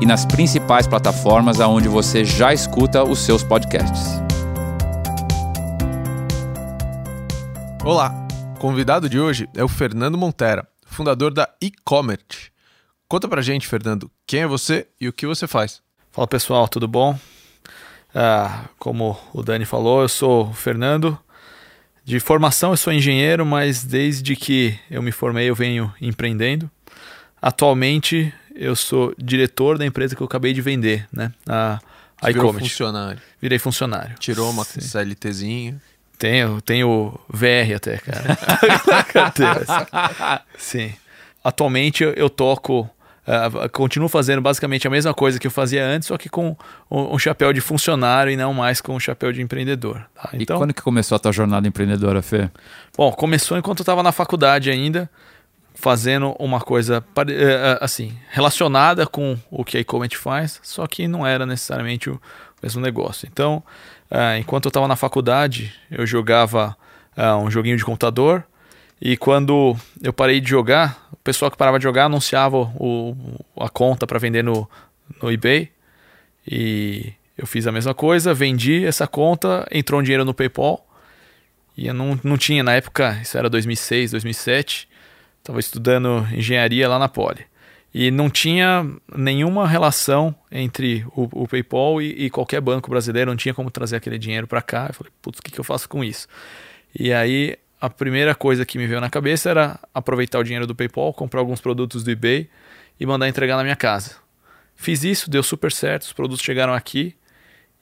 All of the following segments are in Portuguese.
e nas principais plataformas aonde você já escuta os seus podcasts. Olá, o convidado de hoje é o Fernando Montera, fundador da e-commerce. Conta pra gente, Fernando, quem é você e o que você faz? Fala pessoal, tudo bom? Ah, como o Dani falou, eu sou o Fernando. De formação eu sou engenheiro, mas desde que eu me formei eu venho empreendendo. Atualmente eu sou diretor da empresa que eu acabei de vender, né? A, a Virou funcionário. Virei funcionário. Tirou uma Sim. CLTzinha. Tenho, tenho VR até, cara. Sim. Atualmente eu toco Uh, continuo fazendo basicamente a mesma coisa que eu fazia antes, só que com um, um chapéu de funcionário e não mais com um chapéu de empreendedor. Tá? Então, e quando que começou a tua jornada empreendedora, Fê? Bom, começou enquanto eu estava na faculdade ainda fazendo uma coisa eh, eh, assim relacionada com o que a e-commerce faz, só que não era necessariamente o mesmo negócio. Então, uh, enquanto eu estava na faculdade, eu jogava um joguinho de computador e quando eu parei de jogar, o pessoal que parava de jogar anunciava o, a conta para vender no, no eBay e eu fiz a mesma coisa, vendi essa conta, entrou um dinheiro no PayPal e eu não, não tinha na época, isso era 2006, 2007 estava estudando engenharia lá na Poli. E não tinha nenhuma relação entre o, o PayPal e, e, qualquer banco brasileiro, não tinha como trazer aquele dinheiro para cá. Eu falei, putz, o que, que eu faço com isso? E aí a primeira coisa que me veio na cabeça era aproveitar o dinheiro do PayPal, comprar alguns produtos do eBay e mandar entregar na minha casa. Fiz isso, deu super certo, os produtos chegaram aqui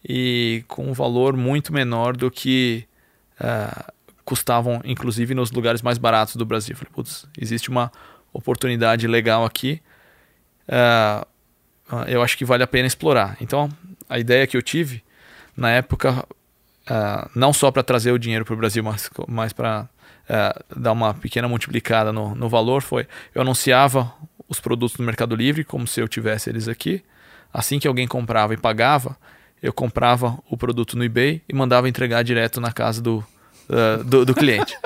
e com um valor muito menor do que uh, custavam, inclusive, nos lugares mais baratos do Brasil. Falei, putz, existe uma oportunidade legal aqui. Uh, eu acho que vale a pena explorar. Então, a ideia que eu tive na época, uh, não só para trazer o dinheiro para o Brasil, mas, mas para uh, dar uma pequena multiplicada no, no valor, foi eu anunciava os produtos no Mercado Livre como se eu tivesse eles aqui. Assim que alguém comprava e pagava, eu comprava o produto no eBay e mandava entregar direto na casa do, uh, do, do, cliente.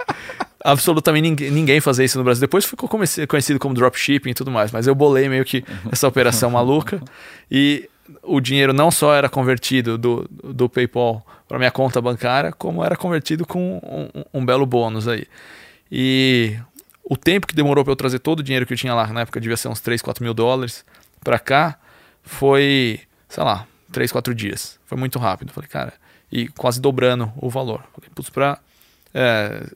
Absolutamente ninguém, ninguém fazia isso no Brasil. Depois ficou conhecido como dropshipping e tudo mais, mas eu bolei meio que essa operação maluca e o dinheiro não só era convertido do, do PayPal para minha conta bancária, como era convertido com um, um, belo bônus aí. E o tempo que demorou para eu trazer todo o dinheiro que eu tinha lá, na época devia ser uns 3, 4 mil dólares, para cá, foi, sei lá, 3, 4 dias. Foi muito rápido. Falei, cara, e quase dobrando o valor. Putz, para é,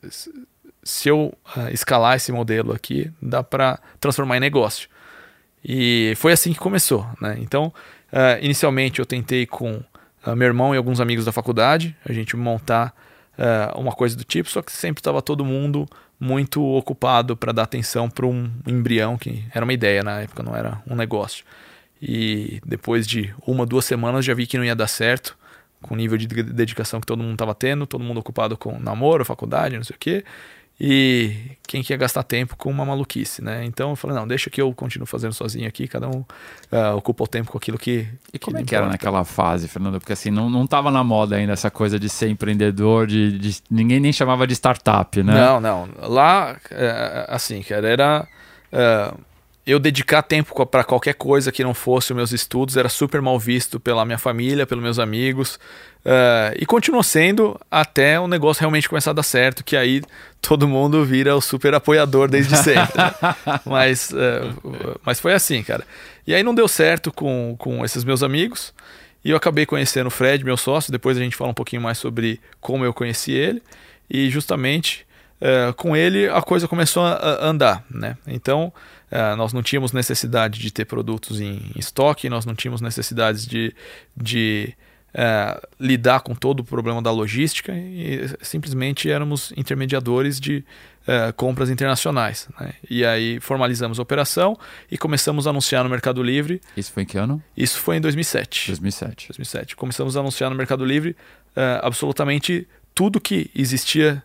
se eu uh, escalar esse modelo aqui, dá para transformar em negócio. E foi assim que começou. Né? Então, uh, inicialmente eu tentei com uh, meu irmão e alguns amigos da faculdade, a gente montar uma coisa do tipo, só que sempre estava todo mundo muito ocupado para dar atenção para um embrião que era uma ideia na época, não era um negócio. E depois de uma, duas semanas já vi que não ia dar certo com o nível de dedicação que todo mundo estava tendo, todo mundo ocupado com namoro, faculdade, não sei o quê. E quem quer gastar tempo com uma maluquice, né? Então eu falei, não, deixa que eu continuo fazendo sozinho aqui, cada um uh, ocupa o tempo com aquilo que. E como que é que era naquela fase, Fernando? Porque assim, não, não tava na moda ainda essa coisa de ser empreendedor, de, de ninguém nem chamava de startup, né? Não, não. Lá, é, assim, cara, era. Uh, eu dedicar tempo para qualquer coisa que não fosse os meus estudos era super mal visto pela minha família, pelos meus amigos. Uh, e continuou sendo até o negócio realmente começar a dar certo, que aí todo mundo vira o super apoiador desde sempre. Né? mas, uh, mas foi assim, cara. E aí não deu certo com, com esses meus amigos. E eu acabei conhecendo o Fred, meu sócio. Depois a gente fala um pouquinho mais sobre como eu conheci ele. E justamente uh, com ele a coisa começou a andar, né? Então Uh, nós não tínhamos necessidade de ter produtos em, estoque, nós não tínhamos necessidades de, de é, lidar com todo o problema da logística e simplesmente éramos intermediadores de é, compras internacionais. Né? E aí formalizamos a operação e começamos a anunciar no Mercado Livre. Isso foi em que ano? Isso foi em 2007. 2007. 2007. Começamos a anunciar no Mercado Livre absolutamente tudo que existia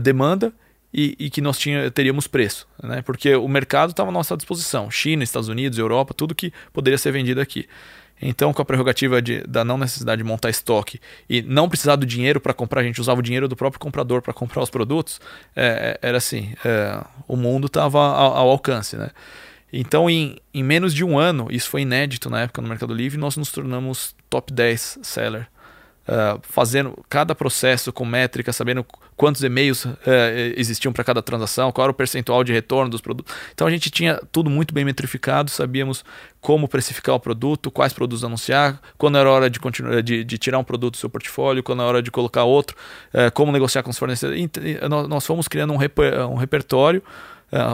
demanda e, e, que nós tinha, teríamos preço, né? porque o mercado estava à nossa disposição. China, Estados Unidos, Europa, tudo que poderia ser vendido aqui. Então, com a prerrogativa de, da não necessidade de montar estoque e não precisar do dinheiro para comprar, a gente usava o dinheiro do próprio comprador para comprar os produtos, é, é, era assim: é, o mundo estava ao, ao, alcance. Né? Então, em, em menos de um ano, isso foi inédito na época no Mercado Livre, nós nos tornamos top 10 seller Uh, fazendo cada processo com métrica, sabendo quantos e-mails uh, existiam para cada transação, qual era o percentual de retorno dos produtos. Então a gente tinha tudo muito bem metrificado, sabíamos como precificar o produto, quais produtos anunciar, quando era hora de, continuar, de, de tirar um produto do seu portfólio, quando era hora de colocar outro, uh, como negociar com os fornecedores. Nós, nós fomos criando um, reper, um repertório.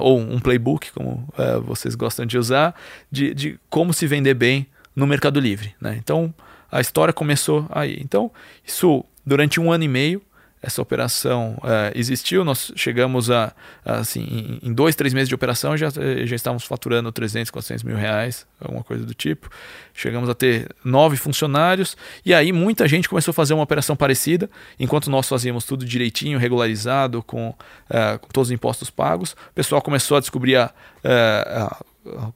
ou um playbook, como vocês gostam de usar, de, de como se vender bem no Mercado Livre. Né? Então, a história começou aí. Então, isso durante um ano e meio, essa operação uh, existiu. Nós chegamos a, a assim, em, dois, três meses de operação já, já estávamos faturando 300, 400 mil reais, alguma coisa do tipo. Chegamos a ter nove funcionários e aí muita gente começou a fazer uma operação parecida. Enquanto nós fazíamos tudo direitinho, regularizado, com, uh, com todos os impostos pagos, o pessoal começou a descobrir a, uh, a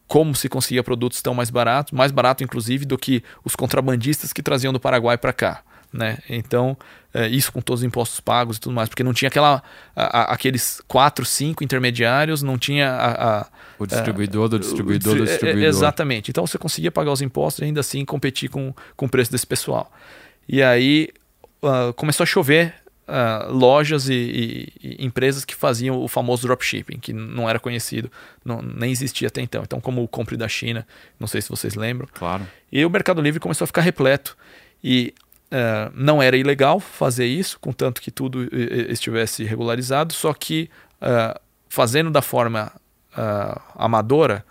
como se conseguia produtos tão mais baratos, mais barato inclusive do que os contrabandistas que traziam do Paraguai para cá. Né? Então, é, isso com todos os impostos pagos e tudo mais, porque não tinha aquela, a, a, aqueles quatro, cinco intermediários, não tinha a, o distribuidor do distribuidor do é, distribuidor. Exatamente. Então você conseguia pagar os impostos e ainda assim competir com, com o preço desse pessoal. E aí uh, começou a chover uh, lojas e, e, e, empresas que faziam o famoso dropshipping, que não era conhecido, não, nem existia até então. Então, como o Compre da China, não sei se vocês lembram. Claro. E o Mercado Livre começou a ficar repleto. E uh, não era ilegal fazer isso, contanto que tudo estivesse regularizado, só que uh, fazendo da forma amadora,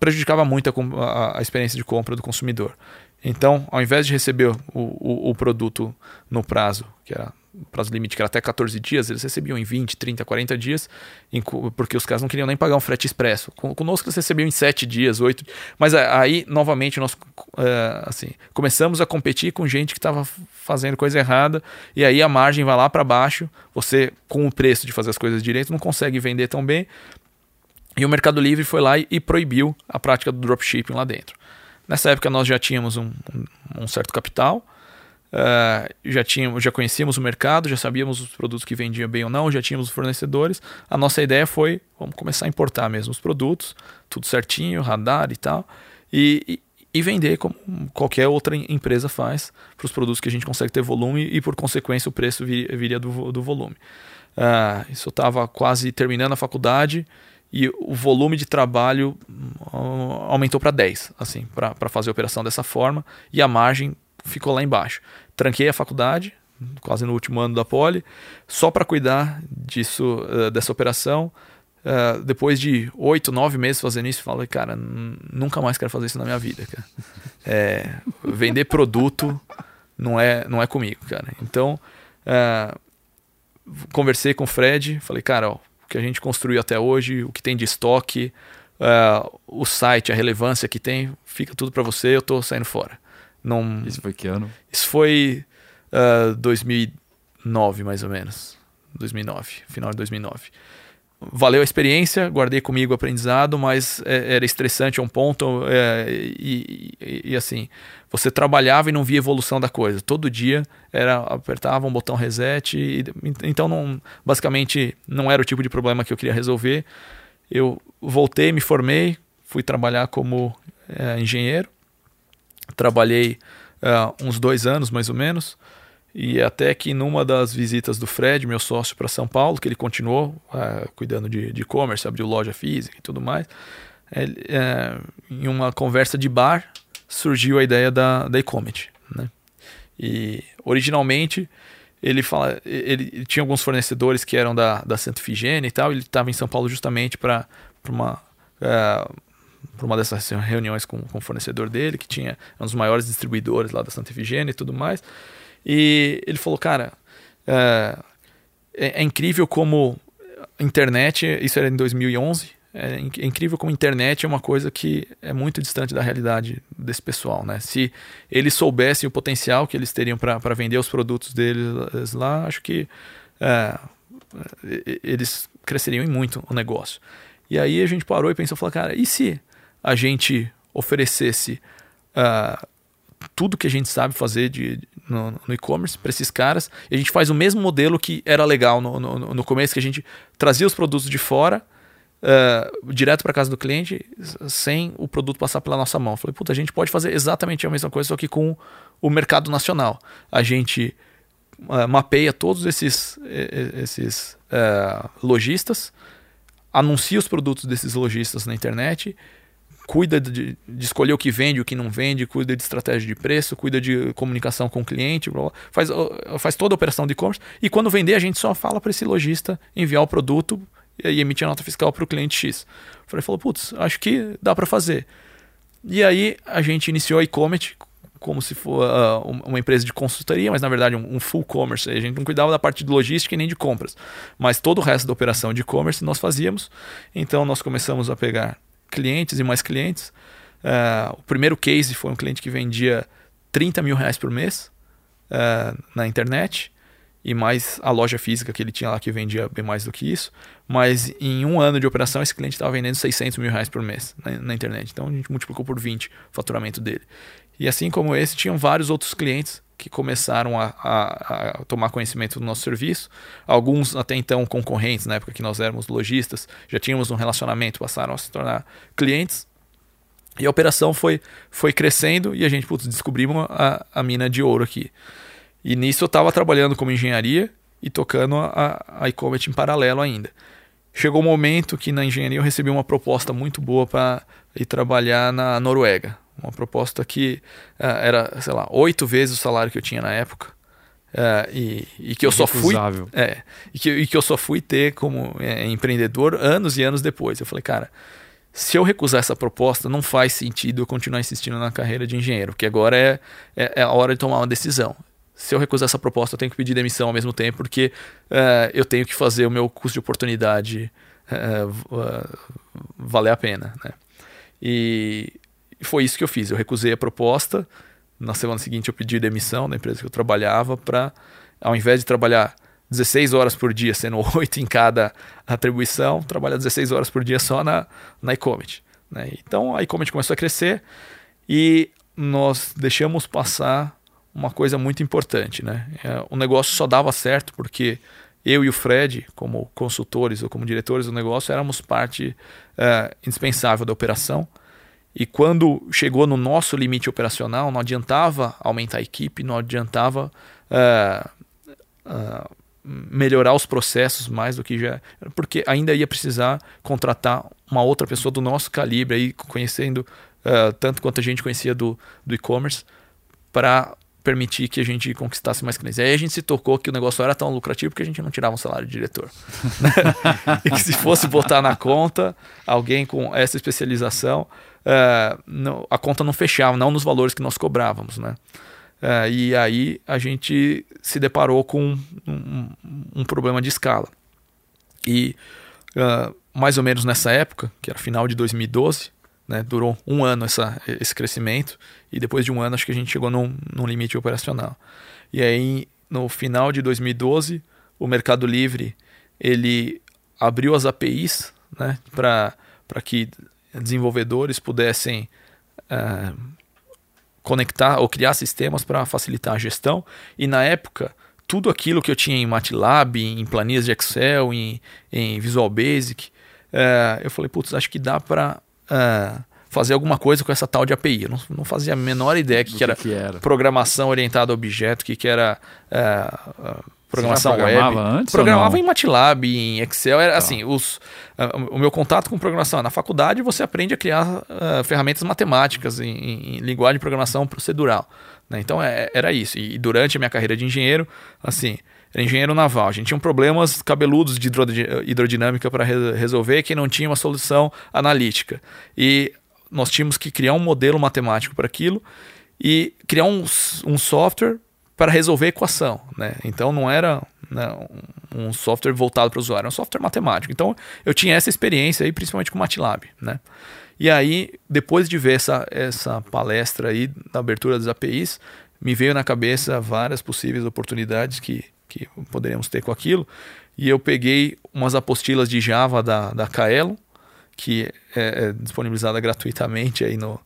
prejudicava muito a, a, a experiência de compra do consumidor. Então, ao invés de receber o, o, o, produto no prazo, que era prazo limite que era até 14 dias, eles recebiam em 20, 30, 40 dias, porque os caras não queriam nem pagar um frete expresso. Conosco eles recebiam em 7 dias, 8. Mas aí, novamente, nós é, assim, começamos a competir com gente que estava fazendo coisa errada, e aí a margem vai lá para baixo. Você, com o preço de fazer as coisas direito, não consegue vender tão bem. E o Mercado Livre foi lá e proibiu a prática do dropshipping lá dentro. Nessa época nós já tínhamos um, um certo capital, Uh, já, tínhamos, já conhecíamos o mercado, já sabíamos os produtos que vendiam bem ou não, já tínhamos os fornecedores. A nossa ideia foi, vamos começar a importar mesmo os produtos, tudo certinho, radar e tal, e, e, e vender como qualquer outra empresa faz para os produtos que a gente consegue ter volume e, por consequência, o preço viria, viria do, do volume. Uh, isso estava quase terminando a faculdade e o volume de trabalho uh, aumentou para 10, assim, para fazer a operação dessa forma, e a margem ficou lá embaixo tranquei a faculdade, quase no último ano da Poli, só para cuidar disso, uh, dessa operação. Uh, depois de oito, nove meses fazendo isso, falei, cara, nunca mais quero fazer isso na minha vida, cara. É, vender produto não é, não é comigo, cara. Então, uh, conversei com o Fred, falei, cara, ó, o que a gente construiu até hoje, o que tem de estoque, o site, a relevância que tem, fica tudo para você, eu tô saindo fora. Não... Isso foi que ano? Isso foi uh, ah, 2009, mais ou menos. 2009, final de 2009. Valeu a experiência, guardei comigo o aprendizado, mas é, era estressante a um ponto. É, e, e, e, assim, você trabalhava e não via evolução da coisa. Todo dia era apertava um botão reset. E, então, não, basicamente, não era o tipo de problema que eu queria resolver. Eu voltei, me formei, fui trabalhar como é, engenheiro Trabalhei uh, uns dois anos mais ou menos. E até que numa das visitas do Fred, meu sócio, para São Paulo, que ele continuou uh, cuidando de e-commerce, abriu loja física e tudo mais, ele, uh, em uma conversa de bar surgiu a ideia da, da e-commerce. Né? E originalmente ele fala, ele, tinha alguns fornecedores que eram da, da Santa Figênia e tal, ele estava em São Paulo justamente para uma para uma dessas reuniões com, com o fornecedor dele, que tinha um dos maiores distribuidores lá da Santa Efigênia e tudo mais. E ele falou, cara, é, é, é incrível como internet, isso era em 2011, é, é incrível como internet é uma coisa que é muito distante da realidade desse pessoal, né? Se eles soubessem o potencial que eles teriam para vender os produtos deles lá, acho que é, eles cresceriam muito o negócio. E aí a gente parou e pensou, falou, cara, e se a gente oferecesse uh, tudo que a gente sabe fazer de, no, no e-commerce para esses caras, e a gente faz o mesmo modelo que era legal no, no, no começo, que a gente trazia os produtos de fora, uh, direto para casa do cliente, sem o produto passar pela nossa mão. falei, puta, a gente pode fazer exatamente a mesma coisa, só que com o mercado nacional. A gente uh, mapeia todos esses, esses uh, lojistas, anuncia os produtos desses lojistas na internet cuida de, de, escolher o que vende, o que não vende, cuida de estratégia de preço, cuida de comunicação com o cliente, faz, faz toda a operação de e-commerce. E quando vender, a gente só fala para esse lojista enviar o produto e emitir a nota fiscal para o cliente X. Falei, falou, putz, acho que dá para fazer. E aí a gente iniciou a e-commerce como se fosse uh, uma empresa de consultoria, mas na verdade um, um, full commerce. A gente não cuidava da parte de logística e nem de compras, mas todo o resto da operação de e-commerce nós fazíamos. Então nós começamos a pegar clientes e mais clientes. Uh, o primeiro case foi um cliente que vendia 30 mil reais por mês uh, na internet e mais a loja física que ele tinha lá que vendia bem mais do que isso. Mas em um ano de operação, esse cliente estava vendendo 600 mil reais por mês na, na, internet. Então a gente multiplicou por 20 o faturamento dele. E assim como esse, tinham vários outros clientes que começaram a, a, a, tomar conhecimento do nosso serviço. Alguns até então concorrentes, na época que nós éramos lojistas, já tínhamos um relacionamento, passaram a se tornar clientes. E a operação foi, foi crescendo e a gente putz, descobrimos a, a mina de ouro aqui. E nisso eu estava trabalhando como engenharia e tocando a, a e-commerce em paralelo ainda. Chegou o um momento que na engenharia eu recebi uma proposta muito boa para ir trabalhar na Noruega, uma proposta que uh, era, sei lá, oito vezes o salário que eu tinha na época. Uh, e, e, que eu só fui é, e, que, e que eu só fui ter como é, empreendedor anos e anos depois. Eu falei, cara, se eu recusar essa proposta, não faz sentido eu continuar insistindo na carreira de engenheiro, porque agora é, é, é a hora de tomar uma decisão. Se eu recusar essa proposta, eu tenho que pedir demissão ao mesmo tempo, porque uh, eu tenho que fazer o meu custo de oportunidade valer a pena. Né? E e foi isso que eu fiz. Eu recusei a proposta. Na semana seguinte, eu pedi demissão da empresa que eu trabalhava para, ao invés de trabalhar 16 horas por dia, sendo 8 em cada atribuição, trabalhar 16 horas por dia só na, na iComment. Né? Então a iComment começou a crescer e nós deixamos passar uma coisa muito importante. Né? É, o negócio só dava certo porque eu e o Fred, como consultores ou como diretores do negócio, éramos parte é, indispensável da operação. E quando chegou no nosso limite operacional, não adiantava aumentar a equipe, não adiantava uh, uh, melhorar os processos mais do que já. Porque ainda ia precisar contratar uma outra pessoa do nosso calibre, aí, conhecendo uh, tanto quanto a gente conhecia do, do e-commerce, para permitir que a gente conquistasse mais clientes. Aí a gente se tocou que o negócio era tão lucrativo porque a gente não tirava um salário de diretor. e que se fosse botar na conta alguém com essa especialização, uh, não, a conta não fechava, não nos valores que nós cobrávamos, né? Uh, e aí a gente se deparou com um, um problema de escala. E uh, mais ou menos nessa época, que era final de 2012, né, durou um ano essa, esse crescimento, e depois de um ano acho que a gente chegou num, num limite operacional. E aí, no final de 2012, o Mercado Livre ele abriu as APIs né, para que desenvolvedores pudessem uh, conectar ou criar sistemas para facilitar a gestão. E na época, tudo aquilo que eu tinha em MATLAB, em planilhas de Excel, em, em Visual Basic, uh, eu falei, putz, acho que dá para uh, eh, fazer alguma coisa com essa tal de API. Eu não, não fazia a menor ideia que, que, era, que era, programação orientada a objeto, que, que era programação programava web. Antes programava em MATLAB, em Excel. Era tá. assim, os, uh, o meu contato com programação. Na faculdade você aprende a criar uh, ferramentas matemáticas em, em, linguagem de programação procedural. Né? Então é, era isso. E, e, durante a minha carreira de engenheiro, assim, era engenheiro naval. A gente tinha problemas cabeludos de hidrodinâmica para re resolver que não tinha uma solução analítica. E nós tínhamos que criar um modelo matemático para aquilo e criar um, um software para resolver a equação. Né? Então não era né, um software voltado para o usuário, era um software matemático. Então eu tinha essa experiência aí, principalmente com o MATLAB. Né? E aí, depois de ver essa, essa palestra aí da abertura das APIs, me veio na cabeça várias possíveis oportunidades que, que poderíamos ter com aquilo. E eu peguei umas apostilas de Java da, da Kaelon, que é, é disponibilizada gratuitamente aí no,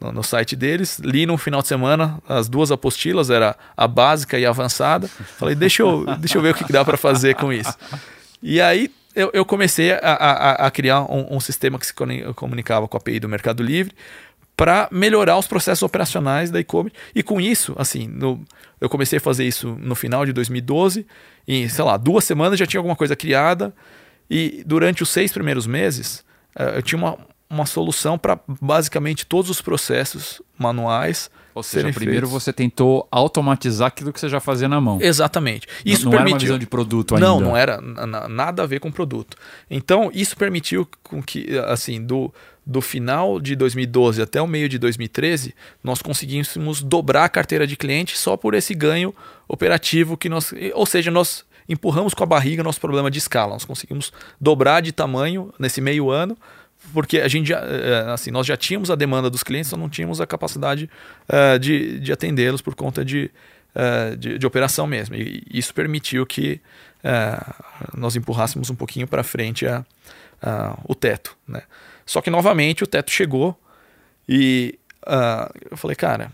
no, no, site deles. Li no final de semana as duas apostilas, era a básica e a avançada. Falei, deixa eu, deixa eu ver o que, dá para fazer com isso. E aí eu, eu comecei a, a, a criar um, um, sistema que se comunicava com a API do Mercado Livre para melhorar os processos operacionais da e-commerce. E com isso, assim, no, eu comecei a fazer isso no final de 2012. Em, sei lá, duas semanas já tinha alguma coisa criada. E durante os seis primeiros meses, uh, eu tinha uma, uma solução para basicamente todos os processos manuais. Ou seja, primeiro feitos. você tentou automatizar aquilo que você já fazia na mão. Exatamente. Isso não, não permitiu... era uma visão de produto ainda. Não, não era nada a ver com produto. Então, isso permitiu com que, assim, do, do final de 2012 até o meio de 2013, nós conseguíssemos dobrar a carteira de cliente só por esse ganho operativo que nós. Ou seja, nós empurramos com a barriga nosso problema de escala. Nós conseguimos dobrar de tamanho nesse meio ano porque a gente já, é, assim, nós já tínhamos a demanda dos clientes, só não tínhamos a capacidade uh, de, de atendê-los por conta de, uh, de, de, operação mesmo. E isso permitiu que uh, nós empurrássemos um pouquinho para frente a, a, o teto. Né? Só que novamente o teto chegou e eu falei, cara,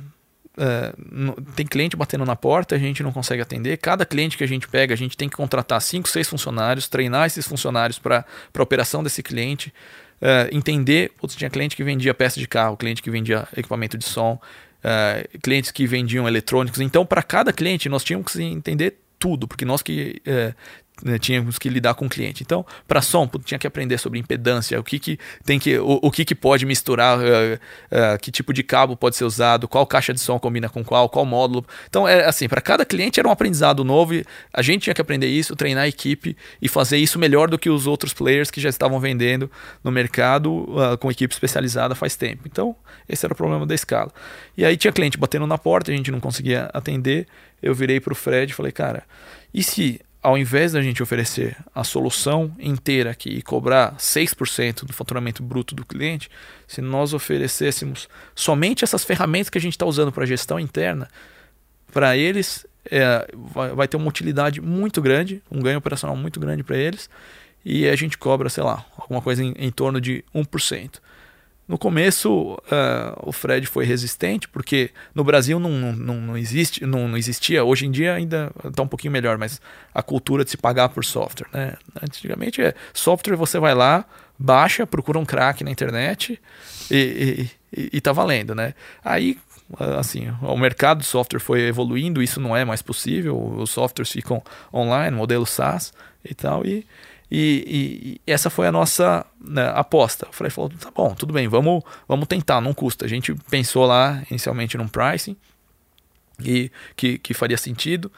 tem cliente batendo na porta, a gente não consegue atender. Cada cliente que a gente pega, a gente tem que contratar cinco, seis funcionários, treinar esses funcionários para a operação desse cliente uh, entender. Putz, tinha cliente que vendia peça de carro, cliente que vendia equipamento de som, uh, clientes que vendiam eletrônicos. Então, para cada cliente, nós tínhamos que entender tudo, porque nós que uh, né, tínhamos que lidar com o cliente. Então, para som, tinha que aprender sobre impedância, o que, que tem que, o, o que, que pode misturar, uh, uh, que tipo de cabo pode ser usado, qual caixa de som combina com qual, qual módulo. Então, é assim, para cada cliente era um aprendizado novo e a gente tinha que aprender isso, treinar a equipe e fazer isso melhor do que os outros players que já estavam vendendo no mercado uh, com equipe especializada faz tempo. Então, esse era o problema da escala. E aí tinha cliente batendo na porta, a gente não conseguia atender. Eu virei para o Fred e falei, cara, e se ao invés da gente oferecer a solução inteira aqui e cobrar 6% do faturamento bruto do cliente, se nós oferecêssemos somente essas ferramentas que a gente está usando para gestão interna, para eles é, vai, vai, ter uma utilidade muito grande, um ganho operacional muito grande para eles, e a gente cobra, sei lá, alguma coisa em, em torno de 1%. No começo, uh, o Fred foi resistente, porque no Brasil não, não, não, existe, não, não existia, hoje em dia ainda está um pouquinho melhor, mas a cultura de se pagar por software. Né? Antigamente, é, software você vai lá, baixa, procura um crack na internet e, e, e tá valendo. Né? Aí, assim, o mercado de software foi evoluindo, isso não é mais possível, os softwares ficam online, modelo SaaS e tal, e e, e, essa foi a nossa né, aposta. O Fred falou: tá bom, tudo bem, vamos, vamos tentar, não custa. A gente pensou lá inicialmente num pricing e, que, que faria sentido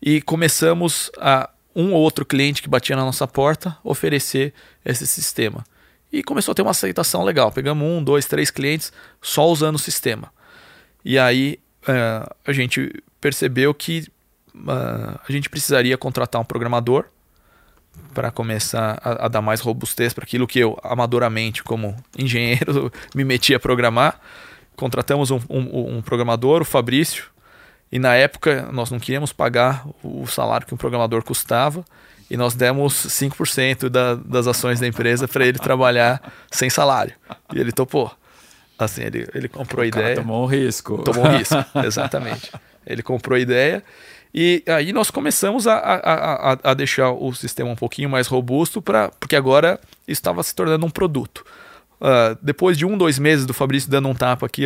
e começamos a um ou outro cliente que batia na nossa porta oferecer esse sistema. E começou a ter uma aceitação legal. Pegamos um, dois, três clientes só usando o sistema. E aí uh, a gente percebeu que uh, a gente precisaria contratar um programador para começar a, a, dar mais robustez para aquilo que eu, amadoramente, como engenheiro, me meti a programar. Contratamos um, um, um, programador, o Fabrício, e na época nós não queríamos pagar o salário que um programador custava, e nós demos 5% da, das ações da empresa para ele trabalhar sem salário. E ele topou. Assim, ele, ele comprou a ideia. Tomou um risco. Tomou um risco, exatamente. Ele comprou a ideia e aí nós começamos a, a, a, a deixar o sistema um pouquinho mais robusto, pra, porque agora estava se tornando um produto. Uh, depois de um, dois meses do Fabrício dando um tapa aqui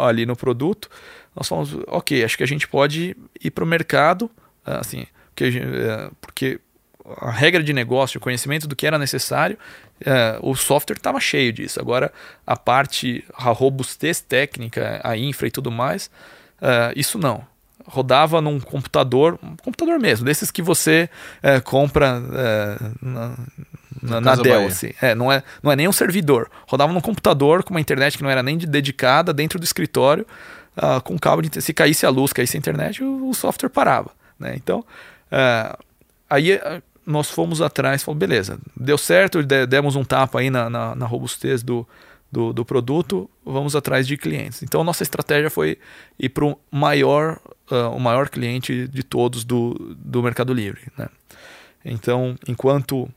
ali no produto, nós falamos, ok, acho que a gente pode ir para o mercado, uh, assim, porque, uh, porque a regra de negócio, o conhecimento do que era necessário, o software estava cheio disso. Agora, a parte, a robustez técnica, a infra e tudo mais, isso não rodava num computador, um computador mesmo, desses que você é, compra é, na, na, na Dell, assim. É, não é, não é nem um servidor. Rodava num computador com uma internet que não era nem de- dedicada dentro do escritório, ah, com cabo de. Se caísse a luz, caísse a internet, o, o software parava. Né? Então, ah, aí ah, nós fomos atrás, falou, beleza, deu certo, de- demos um tapa aí na, na, na robustez do, do, do produto, vamos atrás de clientes. Então, nossa estratégia foi ir para o maior, ah, o maior cliente de todos do, do Mercado Livre. Né? Então, enquanto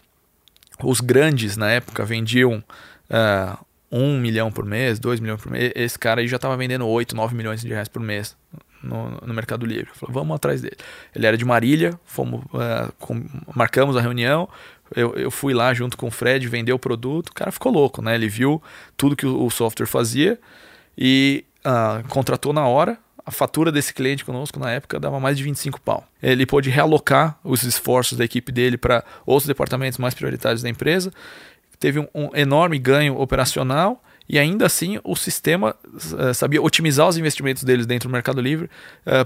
os grandes na época vendiam ah, um milhão por mês, dois milhões por mês, esse cara aí já estava vendendo 8, 9 milhões de reais por mês no, no Mercado Livre. Falou, vamos atrás dele. Ele era de Marília, fomos, ah, com- marcamos a reunião. Eu, eu fui lá junto com o Fred, vendeu o produto. O cara ficou louco, né? Ele viu tudo que o, o software fazia e ah, contratou na hora. A fatura desse cliente conosco na época dava mais de 25 pau. Ele pôde realocar os esforços da equipe dele para outros departamentos mais prioritários da empresa. Teve um, um enorme ganho operacional e ainda assim o sistema eh, sabia otimizar os investimentos deles dentro do Mercado Livre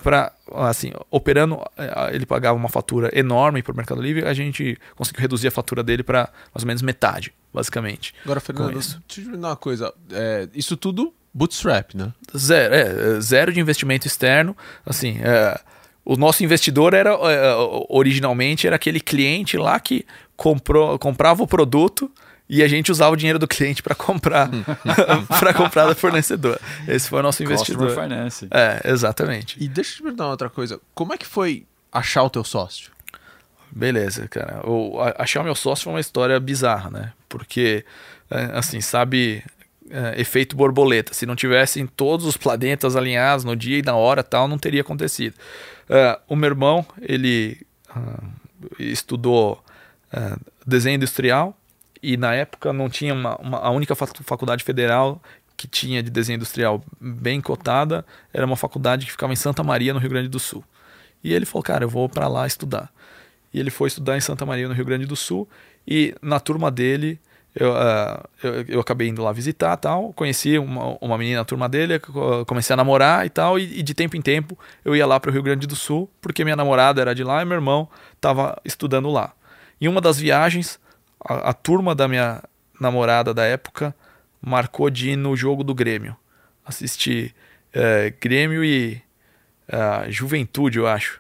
para assim operando eh, ele pagava uma fatura enorme para o Mercado Livre a gente conseguiu reduzir a fatura dele para mais ou menos metade basicamente Agora, Fernando, deixa eu te uma coisa. É, isso tudo bootstrap, né? Zero, é, zero de investimento externo. Assim, é, o nosso investidor era originalmente era aquele cliente lá que comprou, comprava o produto e a gente usava o dinheiro do cliente para comprar para comprar do fornecedor. Esse foi o nosso Customer investidor. Finance. É, exatamente. E deixa eu te perguntar uma outra coisa. Como é que foi achar o teu sócio? Beleza, cara. O, a- achar o meu sócio foi uma história bizarra, né? Porque, é, assim, sabe, é, efeito borboleta. Se não tivessem todos os planetas alinhados no dia e na hora tal, não teria acontecido. É, o meu irmão, ele ah, estudou ah, desenho industrial e na época não tinha uma, uma- a única facu- faculdade federal que tinha de desenho industrial bem cotada era uma faculdade que ficava em Santa Maria, no Rio Grande do Sul. E ele falou, cara, eu vou para lá estudar. E ele foi estudar em Santa Maria, no Rio Grande do Sul. E na turma dele, eu, ah, eu, eu acabei indo lá visitar tal. Conheci uma, uma menina na turma dele, co- comecei a namorar e tal. E, e de tempo em tempo eu ia lá para o Rio Grande do Sul, porque minha namorada era de lá e meu irmão estava estudando lá. Em uma das viagens, a, a turma da minha namorada da época marcou de ir no jogo do Grêmio. Assistir eh, Grêmio e ah, Juventude, eu acho,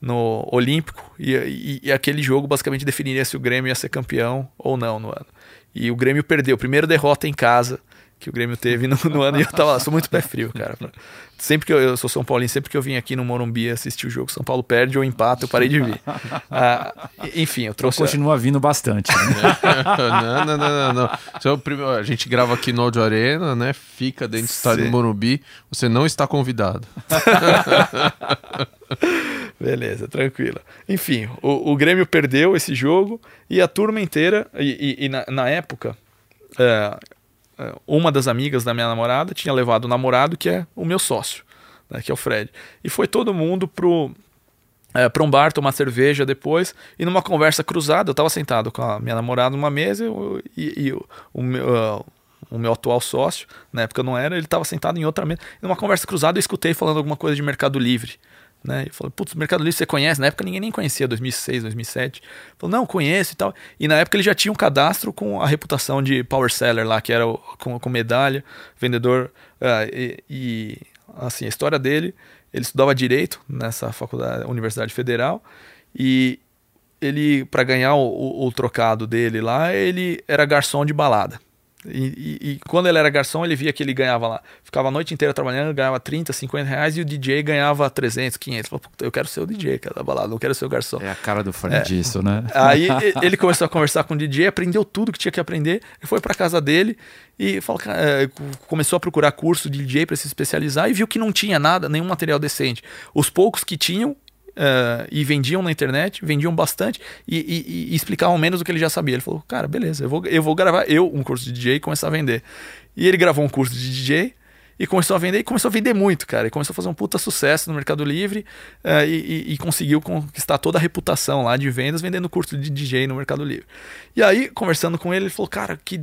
no Olímpico. E, e- e aquele jogo basicamente definiria se o Grêmio ia ser campeão ou não no ano. E o Grêmio perdeu. Primeira derrota em casa que o Grêmio teve no, no ano e eu tava, sou muito pé frio, cara. Sempre que eu, eu sou São Paulino, sempre que eu vim aqui no Morumbi assistir o jogo, São Paulo perde ou empata, eu parei de vir. Ah, enfim, eu trouxe. Continua vindo bastante. né? não, não, não, não, não. É a gente grava aqui no Audio Arena, né? Fica dentro do estádio do Morumbi. Você não está convidado. Beleza, tranquilo. Enfim, o, o Grêmio perdeu esse jogo e a turma inteira, e, e- e na, na época, é, uma das amigas da minha namorada tinha levado o namorado, que é o meu sócio, né, que é o Fred. E foi todo mundo pro, é, pra um bar tomar cerveja depois, e numa conversa cruzada, eu tava sentado com a minha namorada numa mesa eu- e, e o, o meu. ah, o meu atual sócio, na época não era, ele estava sentado em outra mesa. Numa conversa cruzada, eu escutei falando alguma coisa de Mercado Livre. Né? E falou, putz, Mercado Livre você conhece? Na época ninguém nem conhecia, 2006, 2007. Falou, não, conheço e tal. E na época ele já tinha um cadastro com a reputação de power seller lá, que era o- com, com medalha, vendedor. ah, e, e, assim, a história dele, ele estudava direito nessa faculdade, Universidade Federal, e ele, para ganhar o, o- o trocado dele lá, ele era garçom de balada. E, e- e quando ele era garçom, ele via que ele ganhava lá. Ficava a noite inteira trabalhando, ganhava 30, 50 reais e o DJ ganhava 300, 500. Falou, "Puta, eu quero ser o DJ, cara, da balada, não quero ser o garçom. É a cara do Fred isso, né? Aí ele começou a conversar com o DJ, aprendeu tudo que tinha que aprender, foi pra casa dele e falou, "Cara, é, começou a procurar curso de DJ para se especializar e viu que não tinha nada, nenhum material decente. Os poucos que tinham eh, e vendiam na internet, vendiam bastante e, e- e explicavam menos do que ele já sabia. Ele falou, cara, beleza, eu vou, eu vou gravar eu um curso de DJ e começar a vender. E ele gravou um curso de DJ e começou a vender e começou a vender muito, cara. E começou a fazer um puta sucesso no Mercado Livre eh, e, e- conseguiu conquistar toda a reputação lá de vendas vendendo curso de DJ no Mercado Livre. E aí, conversando com ele, ele falou, cara, que,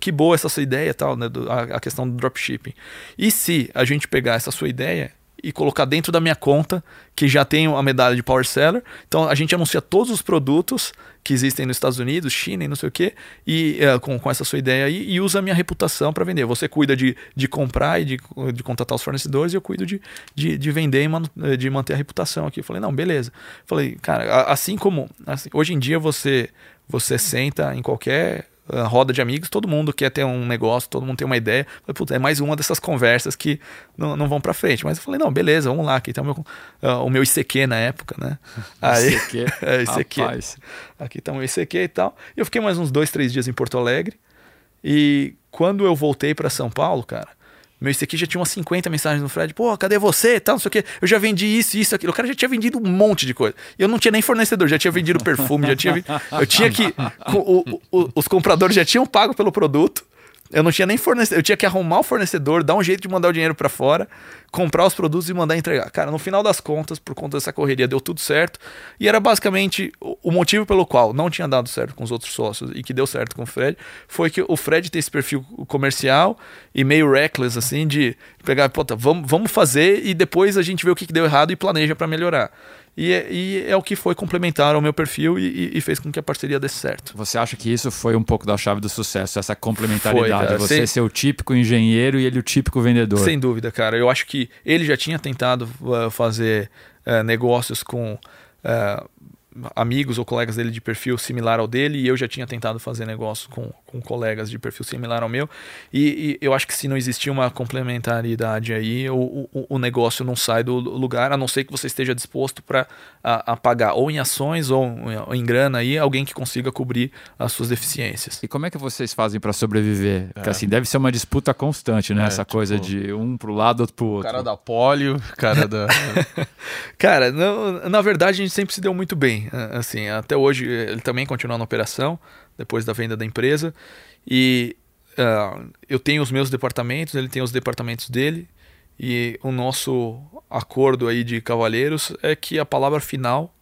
que boa essa sua ideia tal, né? do- a, a questão do dropshipping. E se a gente pegar essa sua ideia e colocar dentro da minha conta, que já tenho a medalha de Power Seller. Então a gente anuncia todos os produtos que existem nos Estados Unidos, China e não sei o quê, e é, com, com essa sua ideia aí, e usa a minha reputação para vender. Você cuida de, de comprar e de, de contratar os fornecedores, e eu cuido de, de, de vender e man, de manter a reputação aqui. Eu falei, não, beleza. Falei, cara, assim como. Assim, hoje em dia você, você senta em qualquer roda de amigos, todo mundo quer ter um negócio, todo mundo tem uma ideia. Falei, é mais uma dessas conversas que não, não vão para frente. Mas eu falei, não, beleza, vamos lá, aqui tá o meu, uh, o meu ICQ na época, né? Aí, ICQ? é, ICQ. Rapaz. Aqui tá o meu ICQ e tal. E eu fiquei mais uns dois, três dias em Porto Alegre. E quando eu voltei para São Paulo, cara, meu ICQ já tinha umas 50 mensagens no Fred. Pô, cadê você? Tal, não sei o quê. Eu já vendi isso, isso, aquilo. O cara já tinha vendido um monte de coisa. Eu não tinha nem fornecedor, já tinha vendido perfume, já tinha. Eu tinha que. O, o, os compradores já tinham pago pelo produto. Eu não tinha nem fornecedor, eu tinha que arrumar o fornecedor, dar um jeito de mandar o dinheiro para fora, comprar os produtos e mandar entregar. Cara, no final das contas, por conta dessa correria, deu tudo certo. E era basicamente o motivo pelo qual não tinha dado certo com os outros sócios e que deu certo com o Fred, foi que o Fred tem esse perfil comercial e meio reckless, assim, de pegar, puta, vamos, vamos fazer e depois a gente vê o que deu errado e planeja para melhorar. E, é, e é o que foi complementar ao meu perfil e, e, fez com que a parceria desse certo. Você acha que isso foi um pouco da chave do sucesso, essa complementaridade? Foi, você sem... ser o típico engenheiro e ele o típico vendedor. Sem dúvida, cara. Eu acho que ele já tinha tentado uh, fazer uh, negócios com. Uh, amigos ou colegas dele de perfil similar ao dele e eu já tinha tentado fazer negócio com, com colegas de perfil similar ao meu e, e eu acho que se não existir uma complementaridade aí o, o, o, negócio não sai do lugar a não ser que você esteja disposto para a, a, pagar ou em ações ou, ou em grana aí alguém que consiga cobrir as suas deficiências. E como é que vocês fazem para sobreviver? É. Porque assim deve ser uma disputa constante né? É, Essa tipo, coisa de um pro lado outro pro outro. Cara da polio, cara da Cara, não, na verdade a gente sempre se deu muito bem assim, até hoje ele também continua na operação, depois da venda da empresa. E uh, eu tenho os meus departamentos, ele tem os departamentos dele. E o nosso acordo aí de cavalheiros é que a palavra final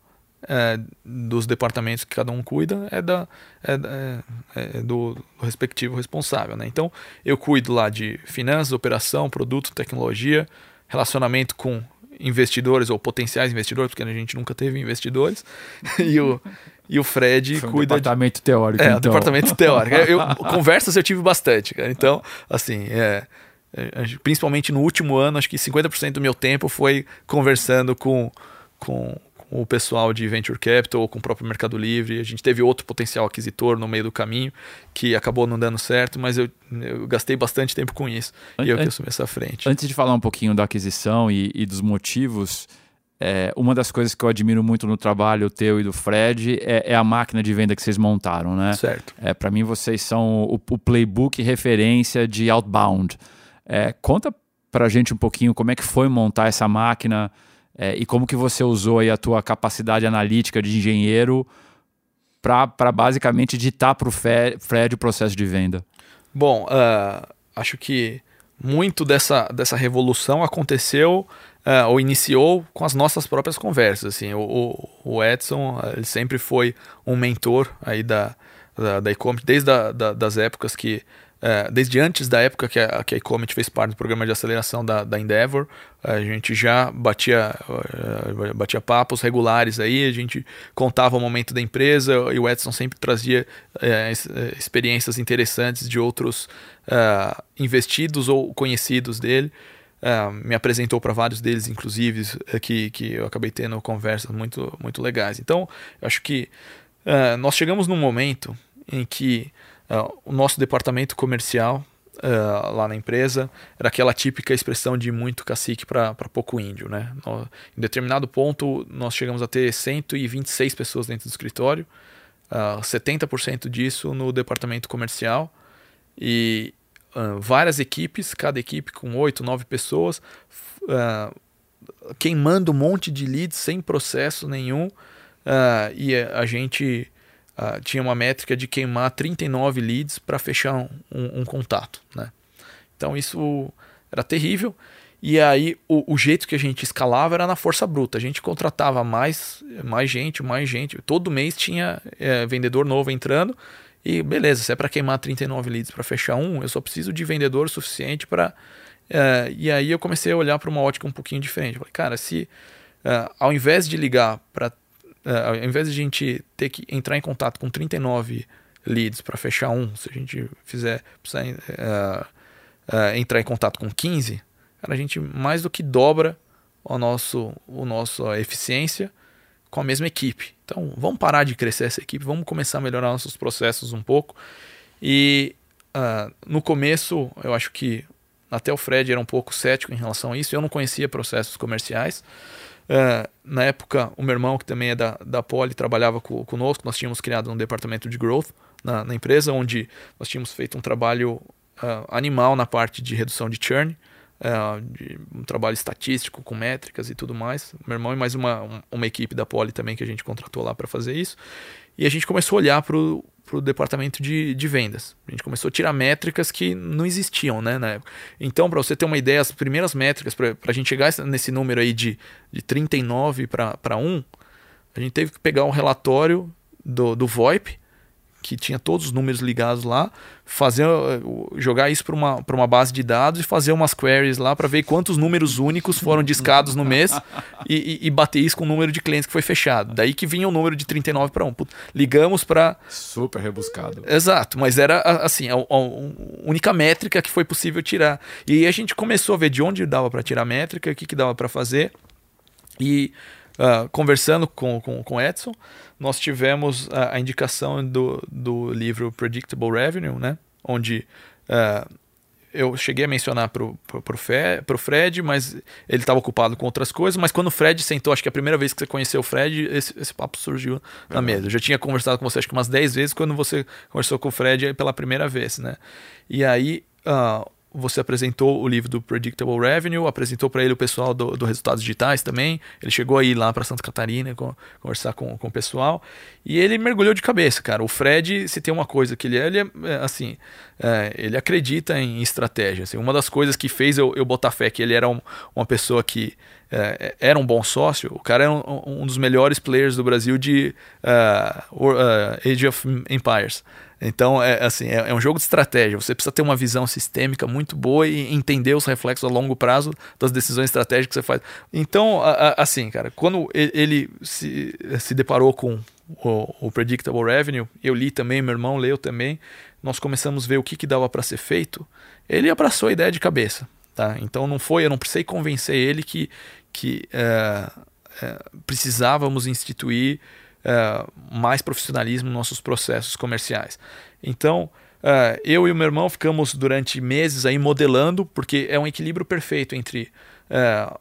é, dos departamentos que cada um cuida é, da, é, é, é do, do, respectivo responsável. Né? Então, eu cuido lá de finanças, operação, produto, tecnologia, relacionamento com investidores ou potenciais investidores, porque a gente nunca teve investidores, e o, e o Fred Foi um cuida. Departamento de... teórico. É, então. o departamento teórico. Eu, conversas eu tive bastante, cara. Então, assim, é, é principalmente no último ano, acho que 50% do meu tempo foi conversando com, com, o pessoal de Venture Capital ou com o próprio Mercado Livre. A gente teve outro potencial aquisitor no meio do caminho que acabou não dando certo, mas eu, eu gastei bastante tempo com isso e eu que assumi essa frente. Antes de falar um pouquinho da aquisição e, e dos motivos, é, uma das coisas que eu admiro muito no trabalho teu e do Fred é, é a máquina de venda que vocês montaram, né? Certo. É, Para mim, vocês são o, o, playbook referência de outbound. É, conta para a gente um pouquinho como é que foi montar essa máquina, é, e como que você usou aí a tua capacidade analítica de engenheiro para basicamente ditar para o Fred o processo de venda? Bom, uh, acho que muito dessa, dessa revolução aconteceu uh, ou iniciou com as nossas próprias conversas. Assim, o, o Edson ele sempre foi um mentor aí da, da, da e-commerce, desde a, da, das épocas que é, desde antes da época que a, que a Ecomet fez parte do programa de aceleração da, da Endeavor, a gente já batia, uh, batia papos regulares aí, a gente contava o momento da empresa e o Edson sempre trazia uh, experiências interessantes de outros uh, investidos ou conhecidos dele. me apresentou para vários deles, inclusive, que, que eu acabei tendo conversas muito, muito legais. Então, acho que nós chegamos num momento em que Uh, o nosso departamento comercial uh, lá na empresa era aquela típica expressão de muito cacique para pouco índio. Né? No, em determinado ponto, nós chegamos a ter 126 pessoas dentro do escritório, uh, ah, 70% disso no departamento comercial e várias equipes, cada equipe com 8, 9 pessoas, queimando um monte de leads sem processo nenhum. e a gente uh, tinha uma métrica de queimar 39 leads para fechar um, um, contato. Né? Então isso era terrível. E aí o, o, jeito que a gente escalava era na força bruta. A gente contratava mais, mais gente, mais gente. Todo mês tinha é, vendedor novo entrando. E beleza, se é para queimar 39 leads para fechar um, eu só preciso de vendedor suficiente para Uh, e aí eu comecei a olhar para uma ótica um pouquinho diferente. falei, cara, se uh, ao invés de ligar para. Uh, ao invés de a gente ter que entrar em contato com 39 leads para fechar um, se a gente fizer precisar, entrar em contato com 15, cara, a gente mais do que dobra o nosso, o nosso eficiência com a mesma equipe. Então vamos parar de crescer essa equipe, vamos começar a melhorar nossos processos um pouco. E no começo eu acho que até o Fred era um pouco cético em relação a isso. Eu não conhecia processos comerciais. Uh, na época, o meu irmão, que também é da, da Poli, trabalhava co conosco. Nós tínhamos criado um departamento de growth na, na empresa, onde nós tínhamos feito um trabalho uh, animal na parte de redução de churn, uh, de um trabalho estatístico com métricas e tudo mais. Meu irmão e mais uma, uma equipe da Poli também que a gente contratou lá para fazer isso. E a gente começou a olhar para o para o departamento de, de vendas. A gente começou a tirar métricas que não existiam né, na época. Então, para você ter uma ideia, as primeiras métricas, para a gente chegar nesse número aí de, de 39 para 1, a gente teve que pegar um relatório do, do VoIP que tinha todos os números ligados lá, fazer jogar isso para uma, uma base de dados e fazer umas queries lá para ver quantos números únicos foram discados no mês e, e, e, bater isso com o número de clientes que foi fechado. Daí que vinha o número de 39 para 1. Ligamos para. Super rebuscado. Exato, mas era assim, a, a, única métrica que foi possível tirar. E aí a gente começou a ver de onde dava para tirar métrica, o que, que dava para fazer. E uh, conversando com, com, com Edson, nós tivemos a, a, indicação do, do livro Predictable Revenue, né? onde uh, eu cheguei a mencionar pro, pro, pro, Fe, pro Fred, mas ele estava ocupado com outras coisas. Mas quando o Fred sentou, acho que a primeira vez que você conheceu o Fred, esse, esse papo surgiu na mesa. Eu já tinha conversado com você acho que umas 10 vezes quando você conversou com o Fred pela primeira vez, né? E aí uh, você apresentou o livro do Predictable Revenue, apresentou para ele o pessoal do, do, Resultados Digitais também. Ele chegou aí lá para Santa Catarina conversar com, com o pessoal e ele mergulhou de cabeça, cara. O Fred, se tem uma coisa que ele é, ele é, é assim, é, ele acredita em estratégia. Assim, uma das coisas que fez eu, eu botar fé que ele era um, uma pessoa que é, era um bom sócio, o cara era um, um dos melhores players do Brasil de uh, Age of Empires. Então, é assim, é, é, um jogo de estratégia. Você precisa ter uma visão sistêmica muito boa e entender os reflexos a longo prazo das decisões estratégicas que você faz. Então, a, a, assim, cara, quando ele se, se deparou com o, o, Predictable Revenue, eu li também, meu irmão leu também, nós começamos a ver o que, que dava para ser feito, ele abraçou a ideia de cabeça. Tá? Então, não foi, eu não precisei convencer ele que, que é, é, precisávamos instituir uh, mais profissionalismo nos nossos processos comerciais. Então, uh, eu e o meu irmão ficamos durante meses aí modelando, porque é um equilíbrio perfeito entre uh,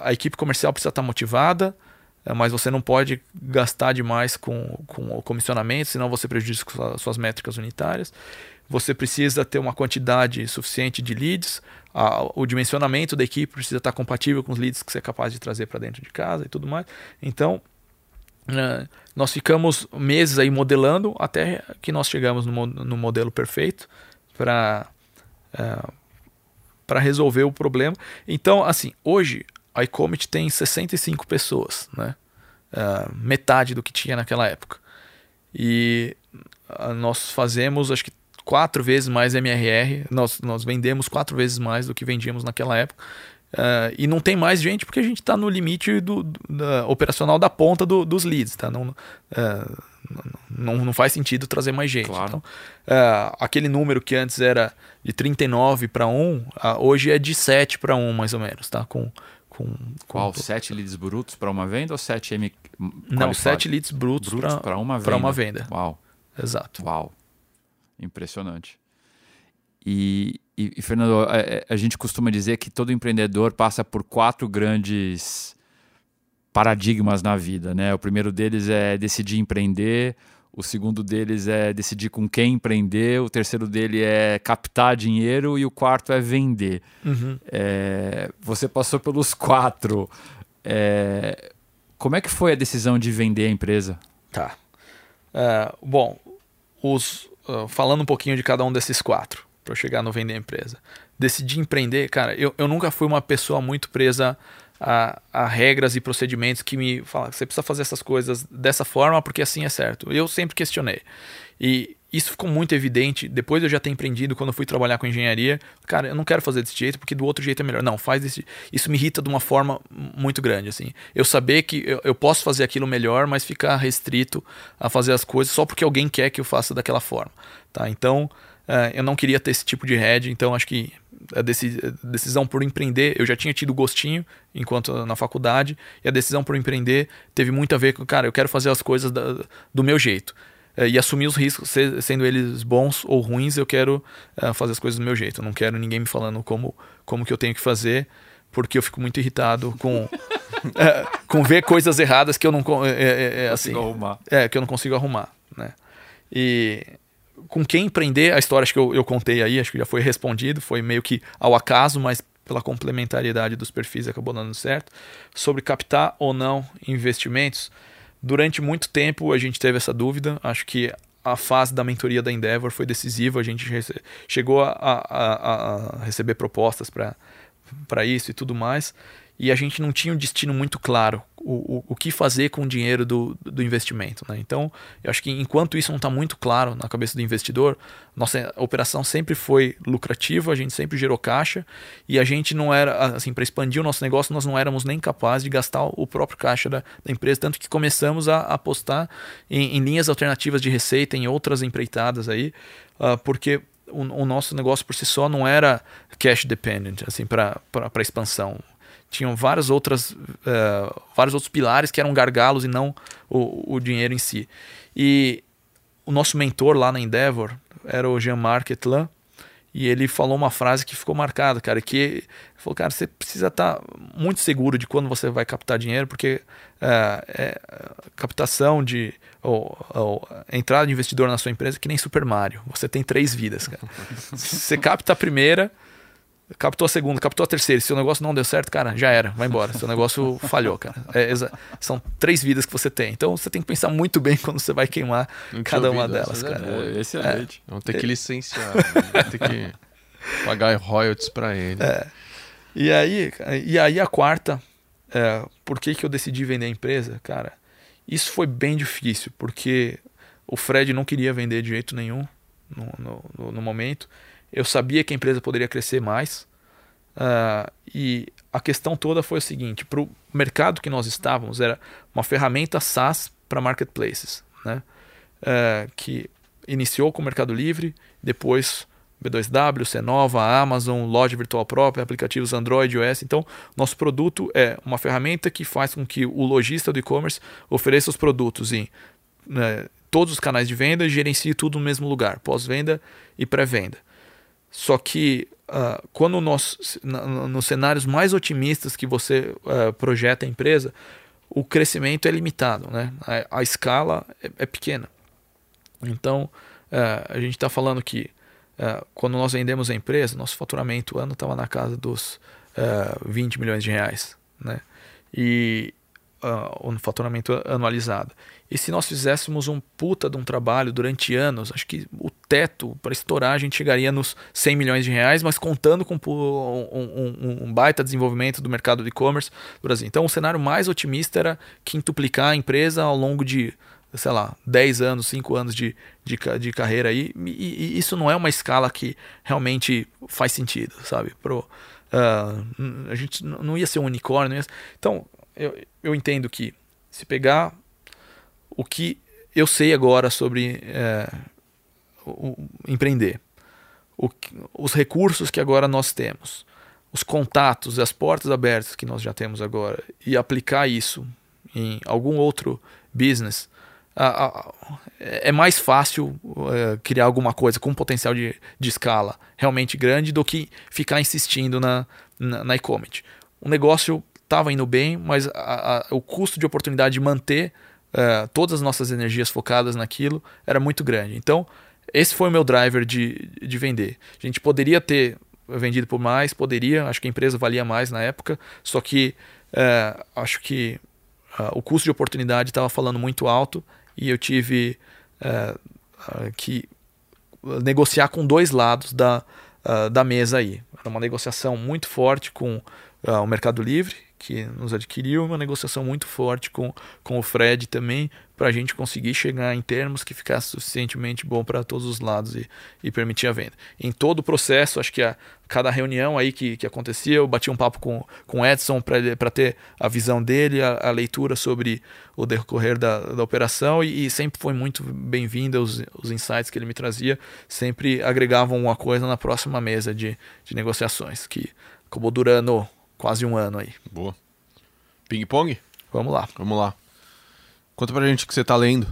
a equipe comercial precisa estar motivada, mas você não pode gastar demais com, com o comissionamento, senão você prejudica suas métricas unitárias. Você precisa ter uma quantidade suficiente de leads, o dimensionamento da equipe precisa estar compatível com os leads que você é capaz de trazer para dentro de casa e tudo mais. Então, nós ficamos meses aí modelando até que nós chegamos no, modelo perfeito para uh, para resolver o problema. Então, assim, hoje a iComit tem 65 pessoas, né? Uh, metade do que tinha naquela época. E nós fazemos, acho que quatro vezes mais MRR, nós, nós vendemos quatro vezes mais do que vendíamos naquela época. Uh, e não tem mais gente porque a gente está no limite do, do da, operacional da ponta do, dos leads, tá? Não, uh, não, não faz sentido trazer mais gente. Claro. Então, uh, aquele número que antes era de 39 para 1, hoje é de 7 para 1, mais ou menos, tá? Com, com, Qual? Com... 7 leads brutos para uma venda ou 7 M. Não, 7 leads brutos, brutos para uma venda. uma venda. Uau. Exato. Uau. Impressionante. E, e, e Fernando, a, a, gente costuma dizer que todo empreendedor passa por quatro grandes paradigmas na vida, né? O primeiro deles é decidir empreender, o segundo deles é decidir com quem empreender, o terceiro dele é captar dinheiro e o quarto é vender. Uhum. É, você passou pelos quatro. É, como é que foi a decisão de vender a empresa? Tá. Uh, bom, os, uh, falando um pouquinho de cada um desses quatro para chegar no vender empresa. Decidi empreender, cara, eu, eu nunca fui uma pessoa muito presa a, a, regras e procedimentos que me falam você precisa fazer essas coisas dessa forma porque assim é certo. Eu sempre questionei. E isso ficou muito evidente depois de eu já ter empreendido quando eu fui trabalhar com engenharia. Cara, eu não quero fazer desse jeito porque do outro jeito é melhor. Não, faz desse. Isso me irrita de uma forma muito grande, assim. Eu saber que eu, eu posso fazer aquilo melhor, mas ficar restrito a fazer as coisas só porque alguém quer que eu faça daquela forma, tá? Então, uh, eu não queria ter esse tipo de head, então acho que a decisão por empreender, eu já tinha tido gostinho enquanto na faculdade, e a decisão por empreender teve muito a ver com, cara, eu quero fazer as coisas da, do meu jeito. É, e assumir os riscos, sendo eles bons ou ruins, eu quero uh, fazer as coisas do meu jeito. Eu não quero ninguém me falando como, como que eu tenho que fazer, porque eu fico muito irritado com, é, com ver coisas erradas que eu não é, é, assim, arrumar. É, que eu não consigo arrumar. Né? E com quem empreender, a história acho que eu, eu contei aí, acho que já foi respondido, foi meio que ao acaso, mas pela complementariedade dos perfis acabou dando certo. Sobre captar ou não investimentos Durante muito tempo a gente teve essa dúvida. Acho que a fase da mentoria da Endeavor foi decisiva. A gente chegou a, a, a receber propostas para isso e tudo mais e a gente não tinha um destino muito claro, o, o, que fazer com o dinheiro do, do investimento. Né? Então, eu acho que enquanto isso não está muito claro na cabeça do investidor, nossa operação sempre foi lucrativa, a gente sempre gerou caixa e a gente não era, assim, para expandir o nosso negócio, nós não éramos nem capazes de gastar o próprio caixa da, da empresa, tanto que começamos a apostar em, em, linhas alternativas de receita, em outras empreitadas aí, uh, porque o, o, nosso negócio por si só não era cash dependent, assim, para expansão tinham várias outras, uh, vários outros pilares que eram gargalos e não o, o, dinheiro em si. E o nosso mentor lá na Endeavor era o Jean-Marc Etlan, e ele falou uma frase que ficou marcada, cara, que falou, cara, você precisa estar tá muito seguro de quando você vai captar dinheiro, porque uh, é, captação de ou, ou, entrada de investidor na sua empresa é que nem Super Mario. Você tem três vidas, cara. você capta a primeira, captou a segunda, captou a terceira. Se o negócio não deu certo, cara, já era, vai embora. Seu negócio falhou, cara. É, são três vidas que você tem. Então você tem que pensar muito bem quando você vai queimar cada uma delas, cara. É, excelente. É. Vamos ter que licenciar, né? vamos ter que pagar royalties para ele. É. E aí, e aí a quarta, é, por que, que eu decidi vender a empresa? Cara, isso foi bem difícil, porque o Fred não queria vender de jeito nenhum no, no, no momento. Eu sabia que a empresa poderia crescer mais. Uh, e a questão toda foi o seguinte: para o mercado que nós estávamos, era uma ferramenta SaaS para marketplaces, né? Uh, que iniciou com o Mercado Livre, depois B2W, Cenova, Amazon, loja virtual própria, aplicativos Android, iOS. Então, nosso produto é uma ferramenta que faz com que o lojista do e-commerce ofereça os produtos em né, todos os canais de venda e gerencie tudo no mesmo lugar, pós-venda e pré-venda. Só que uh, quando nós, nos cenários mais otimistas que você uh, projeta a empresa, o crescimento é limitado, né? a, a escala é, é, pequena. Então, uh, a gente está falando que quando nós vendemos a empresa, nosso faturamento ano estava na casa dos 20 milhões de reais. Né? E uh, o faturamento anualizado. E se nós fizéssemos um puta de um trabalho durante anos, acho que o teto para estourar a gente chegaria nos 100 milhões de reais, mas contando com um, um, um baita desenvolvimento do mercado de e-commerce do Brasil. Então o cenário mais otimista era quintuplicar a empresa ao longo de sei lá, 10 anos, 5 anos de, de, de carreira aí, e, e, isso não é uma escala que realmente faz sentido, sabe? Pro, uh, a gente não ia ser um unicórnio. Ia... Então, eu, eu entendo que se pegar o que eu sei agora sobre é, o, empreender, o, os recursos que agora nós temos, os contatos, as portas abertas que nós já temos agora e aplicar isso em algum outro business, a, a, é mais fácil é, criar alguma coisa com potencial de, de escala realmente grande do que ficar insistindo na, na, na e-commerce. Um negócio estava indo bem, mas a, o custo de oportunidade de manter uh, todas as nossas energias focadas naquilo era muito grande. Então, esse foi o meu driver de, de vender. A gente poderia ter vendido por mais, poderia, acho que a empresa valia mais na época, só que uh, acho que uh, o custo de oportunidade estava falando muito alto e eu tive que negociar com dois lados da, da mesa aí. Era uma negociação muito forte com o Mercado Livre, que nos adquiriu, uma negociação muito forte com, com o Fred também, para a gente conseguir chegar em termos que ficasse suficientemente bom para todos os lados e, e permitir a venda. Em todo o processo, acho que a, cada reunião aí que, que acontecia, eu bati um papo com, com o Edson para ter a visão dele, a, a, leitura sobre o decorrer da, da operação e, e sempre foi muito bem-vinda os, os insights que ele me trazia, sempre agregavam uma coisa na próxima mesa de, de negociações, que acabou durando quase um ano aí. Boa. Ping-pong? Vamos lá. Vamos lá. Conta pra gente o que você tá lendo.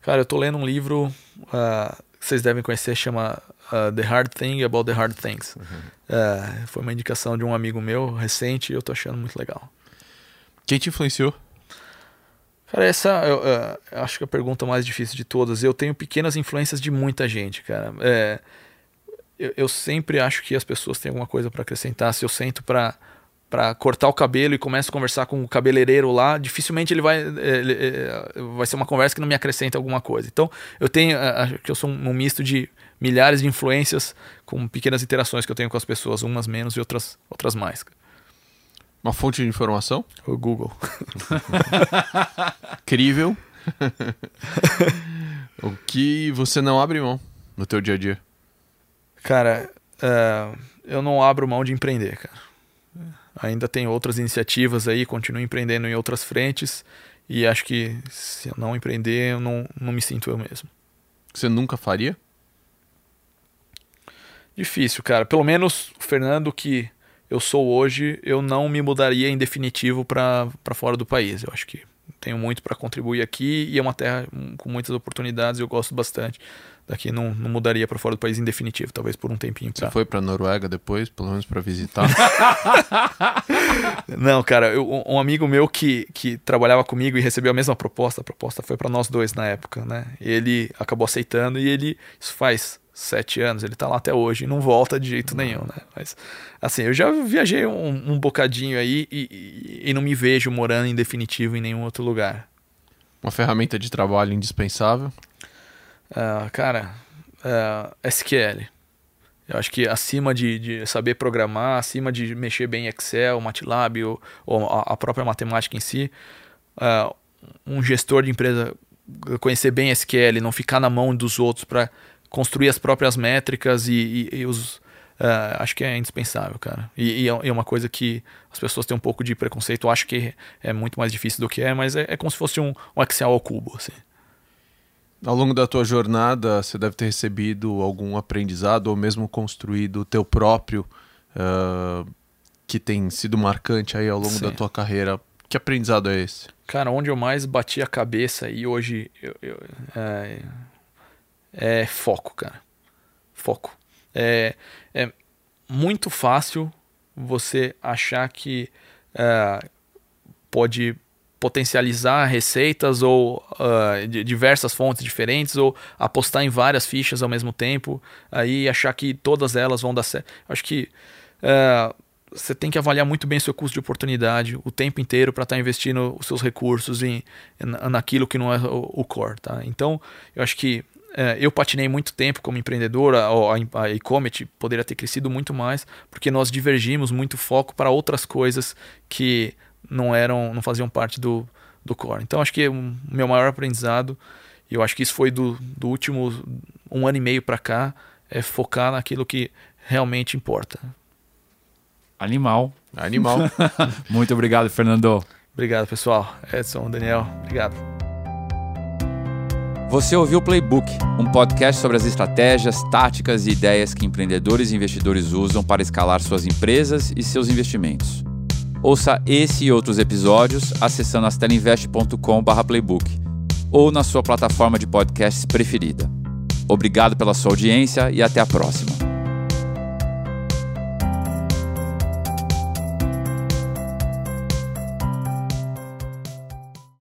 Cara, eu tô lendo um livro uh, que vocês devem conhecer, chama uh, The Hard Thing About the Hard Things. Uhum. Uh, foi uma indicação de um amigo meu recente e eu tô achando muito legal. Quem te influenciou? Cara, essa eu, eu acho que é a pergunta mais difícil de todas. Eu tenho pequenas influências de muita gente, cara. É, eu, eu, sempre acho que as pessoas têm alguma coisa para acrescentar. Se eu sento para para cortar o cabelo e começo a conversar com o cabeleireiro lá, dificilmente ele vai ele, vai ser uma conversa que não me acrescenta alguma coisa. Então, eu tenho acho que eu sou um misto de milhares de influências com pequenas interações que eu tenho com as pessoas, umas menos e outras outras mais. Uma fonte de informação? O Google. Incrível. o que você não abre mão no teu dia a dia? Cara, uh, eu não abro mão de empreender, cara ainda tem outras iniciativas aí, continuo empreendendo em outras frentes e acho que se eu não empreender, eu não, não me sinto eu mesmo. Você nunca faria? Difícil, cara. Pelo menos o Fernando que eu sou hoje, eu não me mudaria em definitivo para fora do país. Eu acho que tenho muito para contribuir aqui e é uma terra com muitas oportunidades, eu gosto bastante daqui não, não mudaria para fora do país em definitivo, talvez por um tempinho. Pra... Você foi para Noruega depois, pelo menos para visitar? não, cara, eu, um amigo meu que, que trabalhava comigo e recebeu a mesma proposta, a proposta foi para nós dois na época, né? Ele acabou aceitando e ele isso faz sete anos, ele tá lá até hoje e não volta de jeito nenhum, né? Mas assim, eu já viajei um, um bocadinho aí e, e, e não me vejo morando em definitivo em nenhum outro lugar. Uma ferramenta de trabalho indispensável? Uh, cara, uh, é, SQL. Eu acho que acima de, de, saber programar, acima de mexer bem em Excel, MATLAB ou, ou a, própria matemática em si, uh, um gestor de empresa conhecer bem SQL, não ficar na mão dos outros para construir as próprias métricas e, e, e os, uh, acho que é indispensável, cara. E, e, é, é uma coisa que as pessoas têm um pouco de preconceito. Eu acho que é muito mais difícil do que é, mas é, é como se fosse um, um Excel ao cubo, assim. Ao longo da tua jornada, você deve ter recebido algum aprendizado ou mesmo construído o teu próprio uh, que tem sido marcante aí ao longo Sim. da tua carreira. Que aprendizado é esse? Cara, onde eu mais bati a cabeça e hoje eu, eu, é, é, foco, cara. Foco. É, é muito fácil você achar que é, pode potencializar receitas ou uh, de diversas fontes diferentes ou apostar em várias fichas ao mesmo tempo aí achar que todas elas vão dar certo acho que uh, você tem que avaliar muito bem seu custo de oportunidade o tempo inteiro para estar tá investindo os seus recursos em, naquilo que não é o, o core tá então eu acho que eu patinei muito tempo como empreendedor, a, a, a Ecomet poderia ter crescido muito mais, porque nós divergimos muito foco para outras coisas que não eram, não faziam parte do, do core. Então acho que o meu maior aprendizado, e eu acho que isso foi do, do último um ano e meio para cá, é focar naquilo que realmente importa. Animal. Animal. Muito obrigado, Fernando. Obrigado, pessoal. Edson, Daniel, obrigado. Você ouviu o Playbook, um podcast sobre as estratégias, táticas e ideias que empreendedores e investidores usam para escalar suas empresas e seus investimentos. Ouça esse e outros episódios acessando astelinvest.com/playbook ou na sua plataforma de podcasts preferida. Obrigado pela sua audiência e até a próxima.